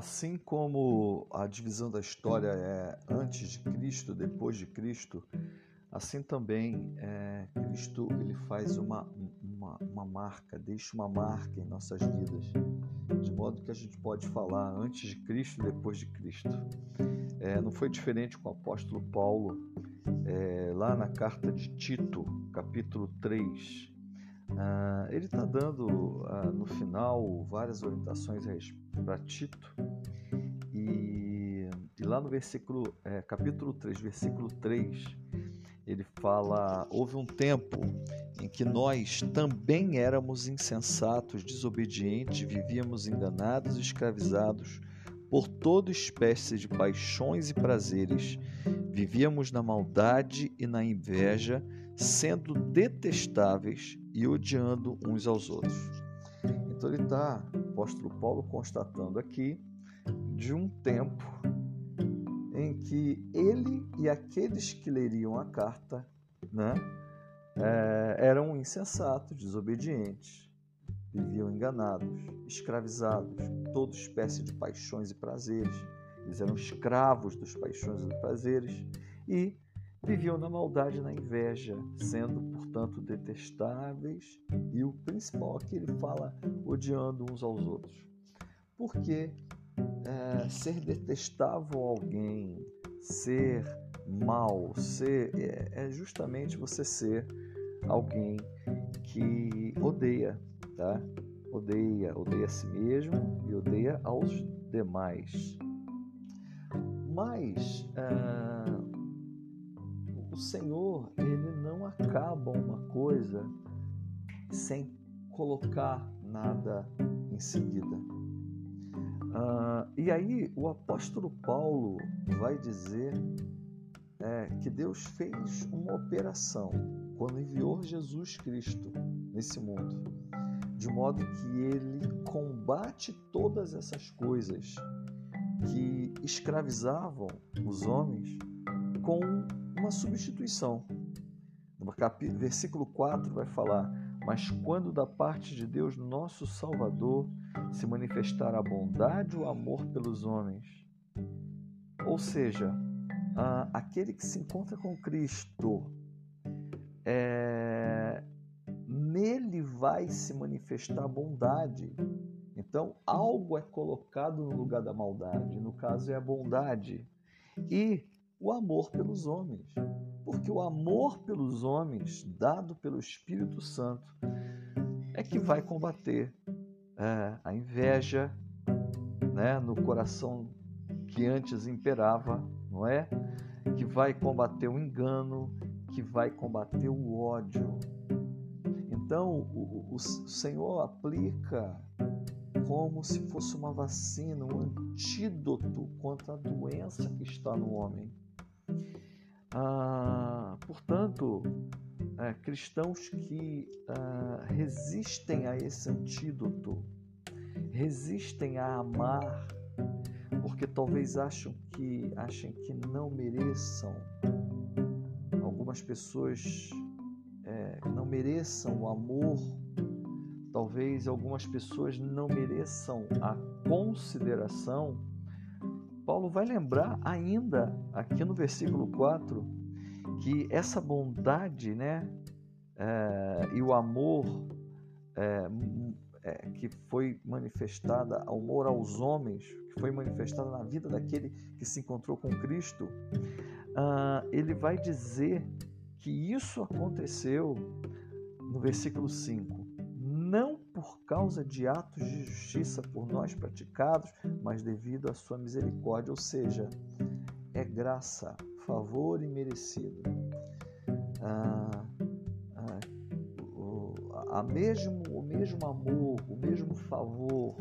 Assim como a divisão da história é antes de Cristo, depois de Cristo, assim também é, Cristo ele faz uma, uma, uma, marca, deixa uma marca em nossas vidas, de modo que a gente pode falar antes de Cristo depois de Cristo. É, não foi diferente com o apóstolo Paulo, é, lá na carta de Tito, capítulo 3. Ah, ele está dando ah, no final várias orientações para Tito e, e, lá no versículo, é, capítulo 3, versículo 3, ele fala: Houve um tempo em que nós também éramos insensatos, desobedientes, vivíamos enganados e escravizados por toda espécie de paixões e prazeres. Vivíamos na maldade e na inveja, sendo detestáveis e odiando uns aos outros. Então ele está, apóstolo Paulo, constatando aqui de um tempo em que ele e aqueles que leriam a carta né, é, eram insensatos, desobedientes, viviam enganados, escravizados, toda espécie de paixões e prazeres. Eles eram escravos dos paixões e prazeres e viviam na maldade e na inveja, sendo, portanto, detestáveis e o principal aqui ele fala odiando uns aos outros. Porque é, ser detestável a alguém, ser mal, ser é, é justamente você ser alguém que odeia, tá? Odeia, odeia a si mesmo e odeia aos demais. Mas é, Senhor, ele não acaba uma coisa sem colocar nada em seguida. Uh, e aí o apóstolo Paulo vai dizer é, que Deus fez uma operação quando enviou Jesus Cristo nesse mundo, de modo que ele combate todas essas coisas que escravizavam os homens com uma substituição. No versículo 4 vai falar: Mas quando da parte de Deus, nosso Salvador, se manifestar a bondade ou amor pelos homens. Ou seja, aquele que se encontra com Cristo, é, nele vai se manifestar a bondade. Então, algo é colocado no lugar da maldade, no caso é a bondade. E o amor pelos homens. Porque o amor pelos homens, dado pelo Espírito Santo, é que vai combater é, a inveja né, no coração que antes imperava, não é? Que vai combater o engano, que vai combater o ódio. Então, o, o Senhor aplica como se fosse uma vacina, um antídoto contra a doença que está no homem. Ah, portanto, é, cristãos que ah, resistem a esse antídoto, resistem a amar, porque talvez acham que achem que não mereçam. Algumas pessoas é, não mereçam o amor, talvez algumas pessoas não mereçam a consideração. Paulo vai lembrar ainda aqui no versículo 4 que essa bondade né, é, e o amor é, é, que foi manifestada, o amor aos homens, que foi manifestada na vida daquele que se encontrou com Cristo, ah, ele vai dizer que isso aconteceu no versículo 5. Não por causa de atos de justiça por nós praticados, mas devido à sua misericórdia, ou seja, é graça, favor imerecido. Ah, ah, o, a mesmo, o mesmo amor, o mesmo favor,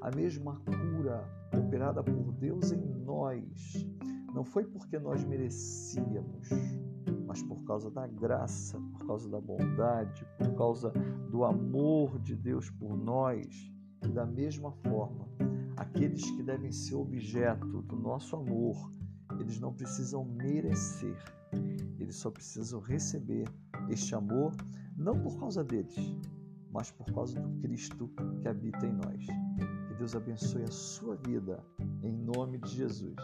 a mesma cura operada por Deus em nós, não foi porque nós merecíamos, mas por causa da graça, por causa da bondade, por causa do amor de Deus por nós. E da mesma forma, aqueles que devem ser objeto do nosso amor eles não precisam merecer, eles só precisam receber este amor, não por causa deles, mas por causa do Cristo que habita em nós. Que Deus abençoe a sua vida, em nome de Jesus.